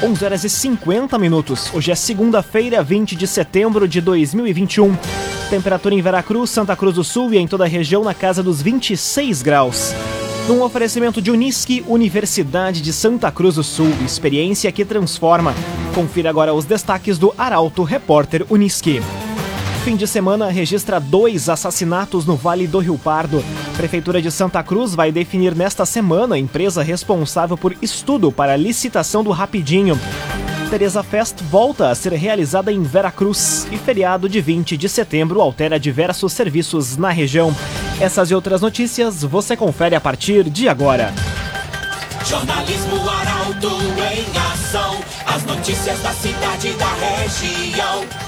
11 horas e 50 minutos. Hoje é segunda-feira, 20 de setembro de 2021. Temperatura em Veracruz, Santa Cruz do Sul e em toda a região na casa dos 26 graus. Num oferecimento de Unisque, Universidade de Santa Cruz do Sul, experiência que transforma. Confira agora os destaques do Arauto Repórter Unisque. Fim de semana registra dois assassinatos no Vale do Rio Pardo. Prefeitura de Santa Cruz vai definir nesta semana a empresa responsável por estudo para a licitação do Rapidinho. Teresa Fest volta a ser realizada em Veracruz e feriado de 20 de setembro altera diversos serviços na região. Essas e outras notícias você confere a partir de agora. Jornalismo Arauto em ação. As notícias da cidade e da região.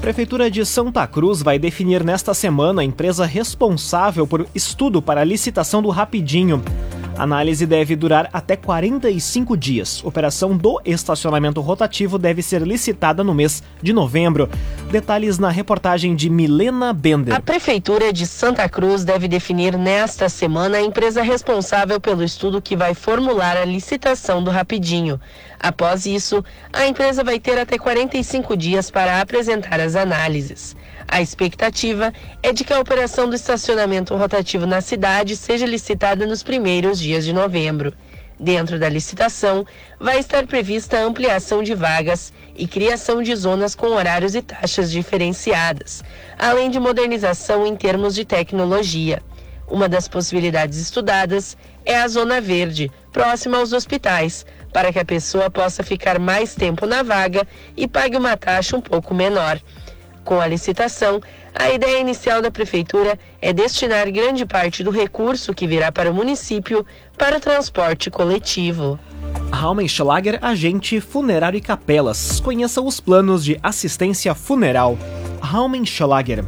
Prefeitura de Santa Cruz vai definir nesta semana a empresa responsável por estudo para a licitação do Rapidinho. A análise deve durar até 45 dias. Operação do estacionamento rotativo deve ser licitada no mês de novembro. Detalhes na reportagem de Milena Bender. A Prefeitura de Santa Cruz deve definir nesta semana a empresa responsável pelo estudo que vai formular a licitação do Rapidinho. Após isso, a empresa vai ter até 45 dias para apresentar as análises. A expectativa é de que a operação do estacionamento rotativo na cidade seja licitada nos primeiros dias de novembro. Dentro da licitação, vai estar prevista a ampliação de vagas e criação de zonas com horários e taxas diferenciadas, além de modernização em termos de tecnologia. Uma das possibilidades estudadas é a Zona Verde, próxima aos hospitais, para que a pessoa possa ficar mais tempo na vaga e pague uma taxa um pouco menor. Com a licitação, a ideia inicial da Prefeitura é destinar grande parte do recurso que virá para o município para o transporte coletivo. Raumenschlager, agente funerário e capelas. Conheça os planos de assistência funeral. Raumenschlager.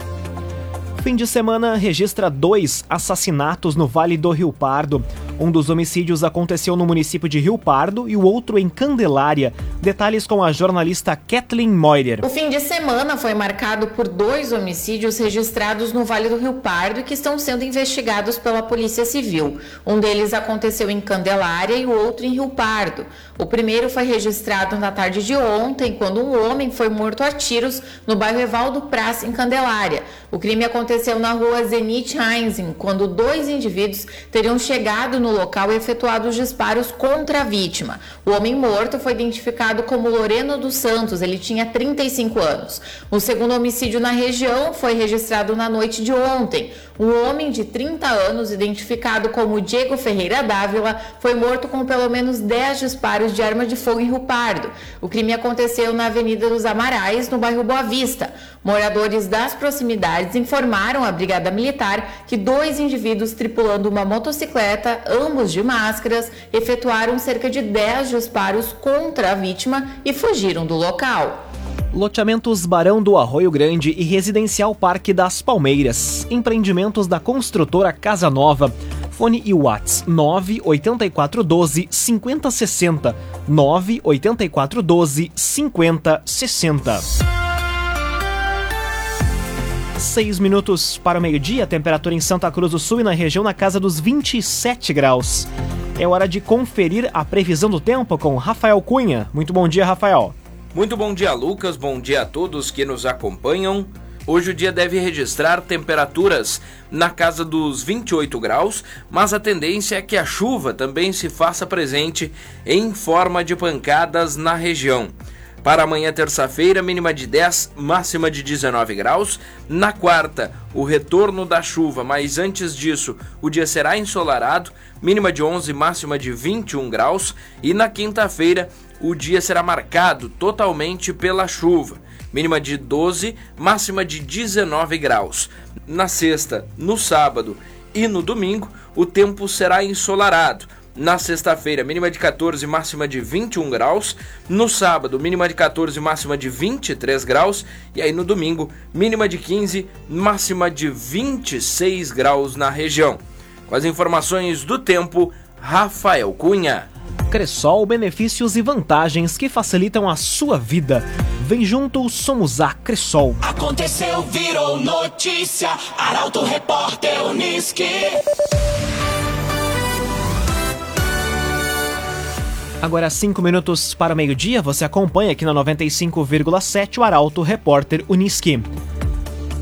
Fim de semana registra dois assassinatos no Vale do Rio Pardo. Um dos homicídios aconteceu no município de Rio Pardo e o outro em Candelária. Detalhes com a jornalista Kathleen Moirer. O fim de semana foi marcado por dois homicídios registrados no Vale do Rio Pardo que estão sendo investigados pela Polícia Civil. Um deles aconteceu em Candelária e o outro em Rio Pardo. O primeiro foi registrado na tarde de ontem, quando um homem foi morto a tiros no bairro Evaldo Praça, em Candelária. O crime aconteceu na rua Zenit Heinzen, quando dois indivíduos teriam chegado no local e efetuado os disparos contra a vítima. O homem morto foi identificado como Loreno dos Santos, ele tinha 35 anos. O segundo homicídio na região foi registrado na noite de ontem. Um homem de 30 anos, identificado como Diego Ferreira Dávila, foi morto com pelo menos 10 disparos de arma de fogo em Rio Pardo. O crime aconteceu na Avenida dos Amarais, no bairro Boa Vista. Moradores das proximidades informaram à Brigada Militar que dois indivíduos tripulando uma motocicleta, ambos de máscaras, efetuaram cerca de 10 disparos contra a vítima e fugiram do local. Loteamentos Barão do Arroio Grande e Residencial Parque das Palmeiras. Empreendimentos da construtora Casa Nova. Fone e Whats 98412 5060 98412 5060. Seis minutos para o meio-dia, temperatura em Santa Cruz do Sul e na região na casa dos 27 graus. É hora de conferir a previsão do tempo com Rafael Cunha. Muito bom dia, Rafael. Muito bom dia, Lucas. Bom dia a todos que nos acompanham. Hoje o dia deve registrar temperaturas na casa dos 28 graus, mas a tendência é que a chuva também se faça presente em forma de pancadas na região. Para amanhã, terça-feira, mínima de 10, máxima de 19 graus. Na quarta, o retorno da chuva, mas antes disso, o dia será ensolarado, mínima de 11, máxima de 21 graus. E na quinta-feira, o dia será marcado totalmente pela chuva, mínima de 12, máxima de 19 graus. Na sexta, no sábado e no domingo, o tempo será ensolarado Na sexta-feira, mínima de 14, máxima de 21 graus. No sábado, mínima de 14, máxima de 23 graus. E aí no domingo, mínima de 15, máxima de 26 graus na região. Com as informações do tempo, Rafael Cunha. Cressol, benefícios e vantagens que facilitam a sua vida. Vem junto, somos a Cressol. Aconteceu, virou notícia. Arauto Repórter Uniski. Agora, cinco minutos para o meio-dia, você acompanha aqui na 95,7 o Arauto Repórter Uniski.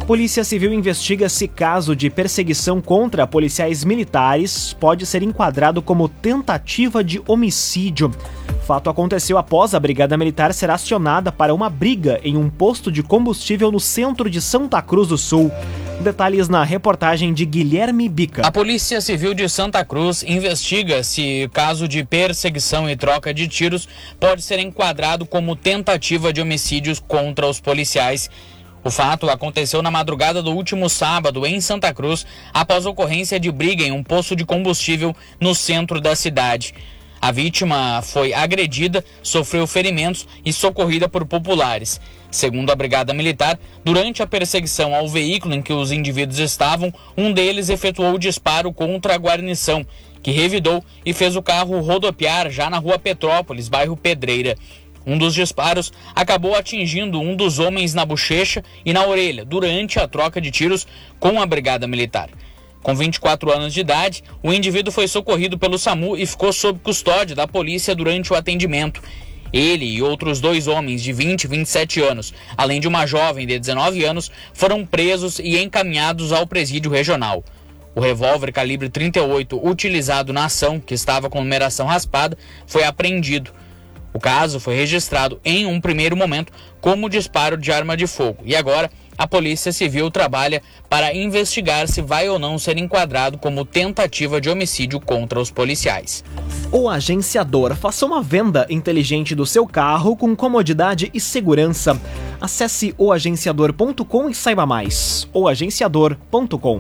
Polícia Civil investiga se caso de perseguição contra policiais militares pode ser enquadrado como tentativa de homicídio. Fato aconteceu após a Brigada Militar ser acionada para uma briga em um posto de combustível no centro de Santa Cruz do Sul. Detalhes na reportagem de Guilherme Bica. A Polícia Civil de Santa Cruz investiga se caso de perseguição e troca de tiros pode ser enquadrado como tentativa de homicídios contra os policiais. O fato aconteceu na madrugada do último sábado em Santa Cruz, após ocorrência de briga em um poço de combustível no centro da cidade. A vítima foi agredida, sofreu ferimentos e socorrida por populares. Segundo a Brigada Militar, durante a perseguição ao veículo em que os indivíduos estavam, um deles efetuou o disparo contra a guarnição, que revidou e fez o carro rodopiar já na rua Petrópolis, bairro Pedreira. Um dos disparos acabou atingindo um dos homens na bochecha e na orelha durante a troca de tiros com a Brigada Militar. Com 24 anos de idade, o indivíduo foi socorrido pelo SAMU e ficou sob custódia da polícia durante o atendimento. Ele e outros dois homens de 20 e 27 anos, além de uma jovem de 19 anos, foram presos e encaminhados ao presídio regional. O revólver calibre 38 utilizado na ação, que estava com numeração raspada, foi apreendido. O caso foi registrado em um primeiro momento como disparo de arma de fogo e agora a Polícia Civil trabalha para investigar se vai ou não ser enquadrado como tentativa de homicídio contra os policiais. O agenciador faça uma venda inteligente do seu carro com comodidade e segurança. Acesse oagenciador.com e saiba mais. oagenciador.com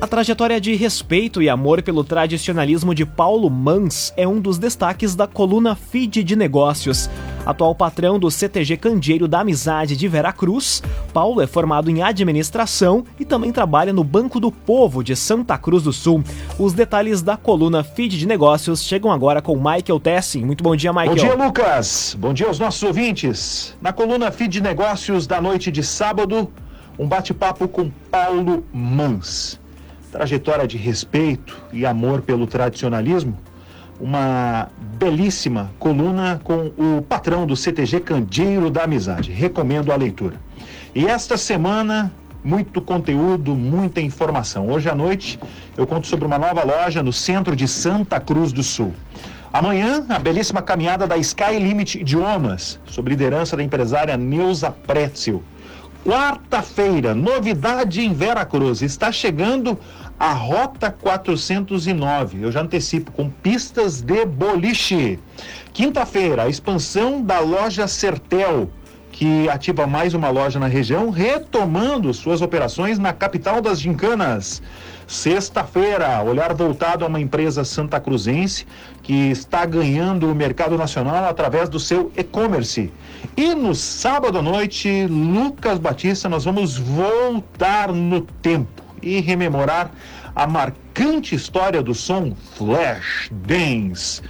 a trajetória de respeito e amor pelo tradicionalismo de Paulo Mans é um dos destaques da coluna Feed de Negócios. Atual patrão do CTG Candeeiro da Amizade de Veracruz, Paulo é formado em administração e também trabalha no Banco do Povo de Santa Cruz do Sul. Os detalhes da coluna Feed de Negócios chegam agora com Michael Tessin. Muito bom dia, Michael. Bom dia, Lucas. Bom dia aos nossos ouvintes. Na coluna Feed de Negócios da noite de sábado, um bate-papo com Paulo Mans trajetória de respeito e amor pelo tradicionalismo, uma belíssima coluna com o patrão do CTG Candeeiro da Amizade. Recomendo a leitura. E esta semana, muito conteúdo, muita informação. Hoje à noite eu conto sobre uma nova loja no centro de Santa Cruz do Sul. Amanhã, a belíssima caminhada da Sky Limit Idiomas, sob liderança da empresária Neuza Pretzel. Quarta-feira, novidade em Veracruz. Está chegando a Rota 409. Eu já antecipo, com pistas de boliche. Quinta-feira, a expansão da loja Sertel, que ativa mais uma loja na região, retomando suas operações na capital das gincanas. Sexta-feira, olhar voltado a uma empresa santa cruzense que está ganhando o mercado nacional através do seu e-commerce. E no sábado à noite, Lucas Batista, nós vamos voltar no tempo e rememorar a marcante história do som Flash Dance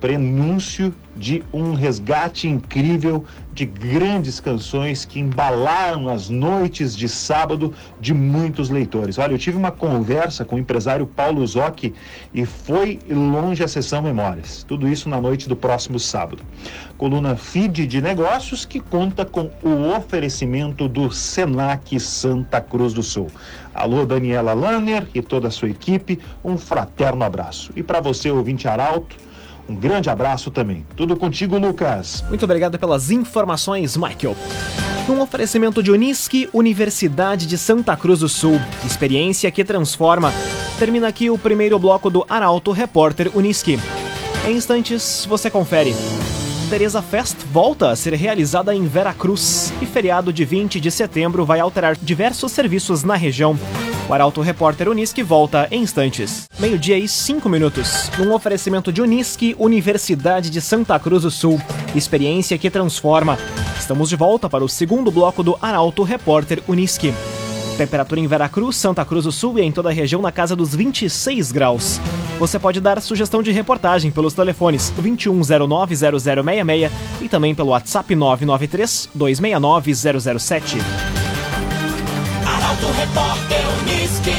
prenúncio de um resgate incrível de grandes canções que embalaram as noites de sábado de muitos leitores. Olha, eu tive uma conversa com o empresário Paulo Zocchi e foi longe a sessão Memórias. Tudo isso na noite do próximo sábado. Coluna Feed de Negócios que conta com o oferecimento do Senac Santa Cruz do Sul. Alô, Daniela Lanner e toda a sua equipe, um fraterno abraço. E para você, ouvinte Arauto, um grande abraço também. Tudo contigo, Lucas. Muito obrigado pelas informações, Michael. Um oferecimento de Unisque, Universidade de Santa Cruz do Sul. Experiência que transforma. Termina aqui o primeiro bloco do Arauto Repórter Unisque. Em instantes, você confere. Teresa Fest volta a ser realizada em Veracruz e feriado de 20 de setembro vai alterar diversos serviços na região. O Arauto Repórter Unisque volta em instantes. Meio-dia e cinco minutos. Num oferecimento de Unisque, Universidade de Santa Cruz do Sul. Experiência que transforma. Estamos de volta para o segundo bloco do Arauto Repórter Unisque. Temperatura em Veracruz, Santa Cruz do Sul e em toda a região na casa dos 26 graus. Você pode dar sugestão de reportagem pelos telefones 21090066 e também pelo WhatsApp 993 269 007. Arauto Repórter Unisque.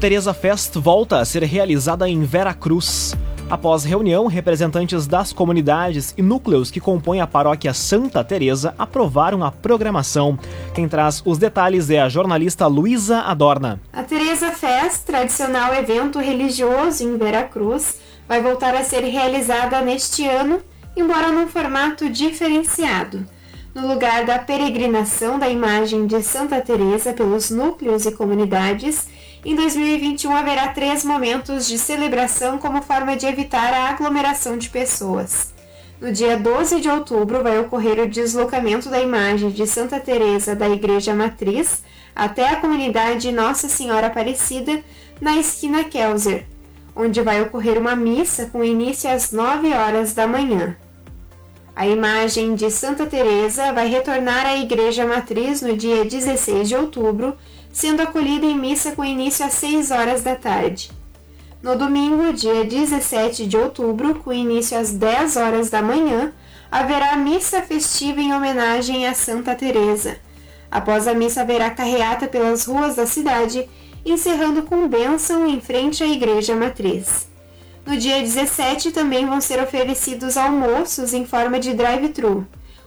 Teresa Fest volta a ser realizada em Veracruz. Após reunião, representantes das comunidades e núcleos que compõem a paróquia Santa Teresa aprovaram a programação. Quem traz os detalhes é a jornalista Luísa Adorna. A Teresa Fest, tradicional evento religioso em Veracruz, vai voltar a ser realizada neste ano, embora num formato diferenciado. No lugar da peregrinação da imagem de Santa Teresa pelos núcleos e comunidades, em 2021 haverá três momentos de celebração como forma de evitar a aglomeração de pessoas. No dia 12 de outubro vai ocorrer o deslocamento da imagem de Santa Teresa da Igreja Matriz até a comunidade Nossa Senhora Aparecida na esquina Kelzer, onde vai ocorrer uma missa com início às 9 horas da manhã. A imagem de Santa Teresa vai retornar à Igreja Matriz no dia 16 de outubro sendo acolhida em missa com início às 6 horas da tarde. No domingo, dia 17 de outubro, com início às 10 horas da manhã, haverá missa festiva em homenagem a Santa Teresa. Após a missa haverá carreata pelas ruas da cidade, encerrando com bênção em frente à igreja matriz. No dia 17 também vão ser oferecidos almoços em forma de drive-thru.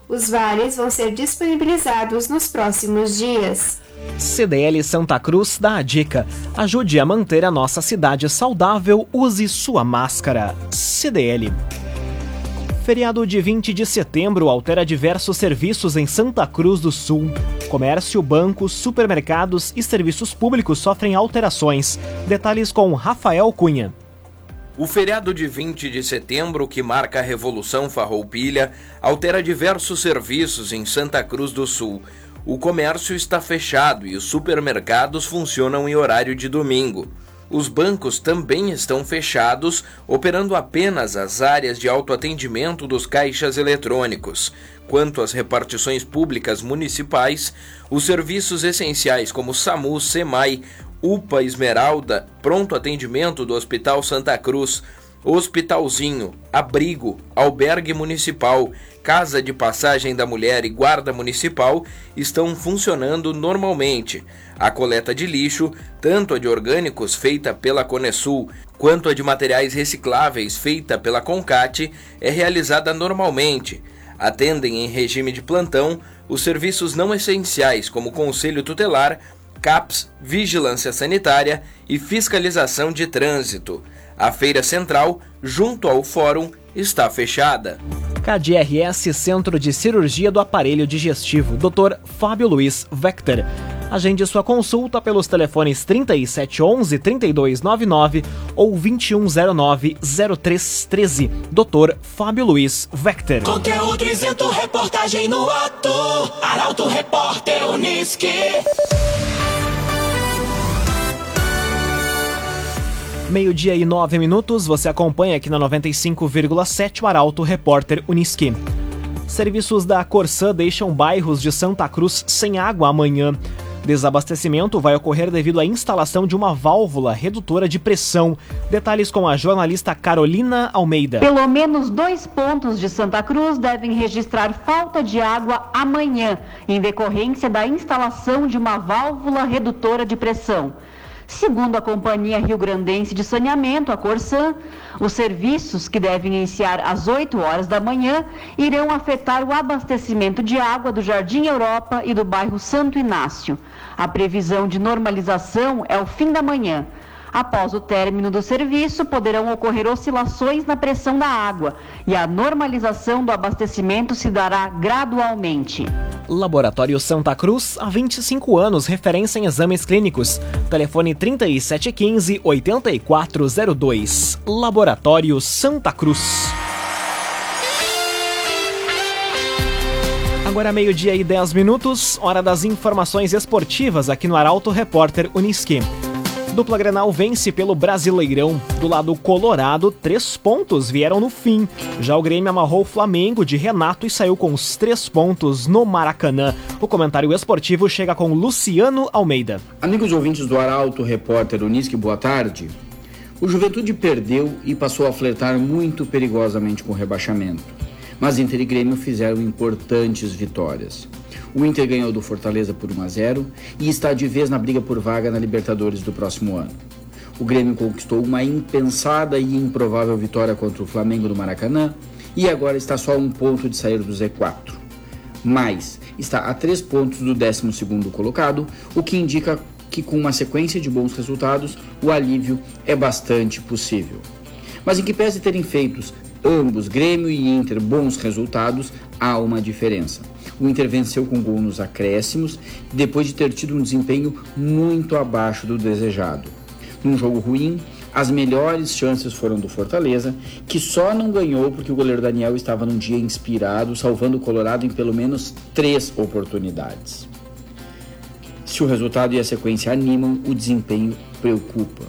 Os vales vão ser disponibilizados nos próximos dias. CDL Santa Cruz dá a dica: ajude a manter a nossa cidade saudável, use sua máscara. CDL. Feriado de 20 de setembro altera diversos serviços em Santa Cruz do Sul. Comércio, bancos, supermercados e serviços públicos sofrem alterações. Detalhes com Rafael Cunha. O feriado de 20 de setembro, que marca a Revolução Farroupilha, altera diversos serviços em Santa Cruz do Sul. O comércio está fechado e os supermercados funcionam em horário de domingo. Os bancos também estão fechados, operando apenas as áreas de autoatendimento dos caixas eletrônicos. Quanto às repartições públicas municipais, os serviços essenciais como SAMU, SEMAI, UPA Esmeralda, pronto atendimento do Hospital Santa Cruz, Hospitalzinho, Abrigo, Albergue Municipal, Casa de Passagem da Mulher e Guarda Municipal estão funcionando normalmente. A coleta de lixo, tanto a de orgânicos feita pela Conesul quanto a de materiais recicláveis feita pela Concate, é realizada normalmente. Atendem em regime de plantão os serviços não essenciais como Conselho Tutelar, CAPS, Vigilância Sanitária e Fiscalização de Trânsito. A feira central, junto ao fórum, está fechada. KDRS Centro de Cirurgia do Aparelho Digestivo, Dr. Fábio Luiz Vector. Agende sua consulta pelos telefones 3711 3299 ou 2109 0313. Dr. Fábio Luiz Vector. Conteúdo isento, reportagem no ato. Arauto Repórter Unisque. Meio-dia e nove minutos, você acompanha aqui na 95,7 o Arauto Repórter Uniski. Serviços da Corsã deixam bairros de Santa Cruz sem água amanhã. Desabastecimento vai ocorrer devido à instalação de uma válvula redutora de pressão. Detalhes com a jornalista Carolina Almeida. Pelo menos dois pontos de Santa Cruz devem registrar falta de água amanhã, em decorrência da instalação de uma válvula redutora de pressão. Segundo a Companhia Rio Grandense de Saneamento, a Corsan, os serviços que devem iniciar às 8 horas da manhã irão afetar o abastecimento de água do Jardim Europa e do bairro Santo Inácio. A previsão de normalização é o fim da manhã. Após o término do serviço, poderão ocorrer oscilações na pressão da água e a normalização do abastecimento se dará gradualmente. Laboratório Santa Cruz, há 25 anos, referência em exames clínicos. Telefone 3715-8402. Laboratório Santa Cruz. Agora meio-dia e 10 minutos, hora das informações esportivas aqui no Arauto Repórter Uniski. Dupla Grenal vence pelo Brasileirão. Do lado colorado, três pontos vieram no fim. Já o Grêmio amarrou o Flamengo de Renato e saiu com os três pontos no Maracanã. O comentário esportivo chega com Luciano Almeida. Amigos ouvintes do Arauto Repórter Uniski, boa tarde. O Juventude perdeu e passou a flertar muito perigosamente com o rebaixamento. Mas Inter e Grêmio fizeram importantes vitórias. O Inter ganhou do Fortaleza por 1 a 0 e está de vez na briga por vaga na Libertadores do próximo ano. O Grêmio conquistou uma impensada e improvável vitória contra o Flamengo no Maracanã e agora está só a um ponto de sair do Z4. Mas está a três pontos do 12 colocado, o que indica que com uma sequência de bons resultados, o alívio é bastante possível. Mas em que pese terem feitos ambos, Grêmio e Inter, bons resultados, há uma diferença. O Inter venceu com gol nos acréscimos, depois de ter tido um desempenho muito abaixo do desejado. Num jogo ruim, as melhores chances foram do Fortaleza, que só não ganhou porque o goleiro Daniel estava num dia inspirado, salvando o Colorado em pelo menos três oportunidades. Se o resultado e a sequência animam, o desempenho preocupa.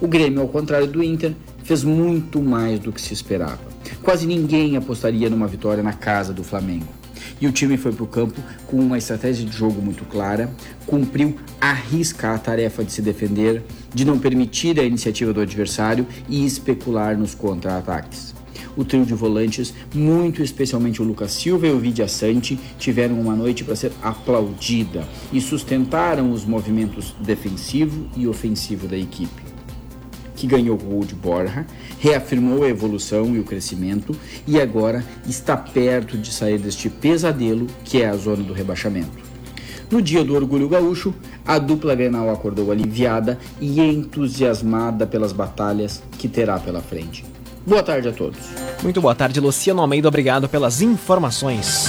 O Grêmio, ao contrário do Inter, fez muito mais do que se esperava. Quase ninguém apostaria numa vitória na casa do Flamengo. E o time foi para o campo com uma estratégia de jogo muito clara, cumpriu arriscar a tarefa de se defender, de não permitir a iniciativa do adversário e especular nos contra-ataques. O trio de volantes, muito especialmente o Lucas Silva e o Vidia Sante, tiveram uma noite para ser aplaudida e sustentaram os movimentos defensivo e ofensivo da equipe que ganhou o de Borja, reafirmou a evolução e o crescimento e agora está perto de sair deste pesadelo que é a zona do rebaixamento. No dia do Orgulho Gaúcho, a dupla Grenal acordou aliviada e entusiasmada pelas batalhas que terá pela frente. Boa tarde a todos. Muito boa tarde, Luciano Almeida. Obrigado pelas informações.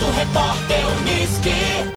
Repórter.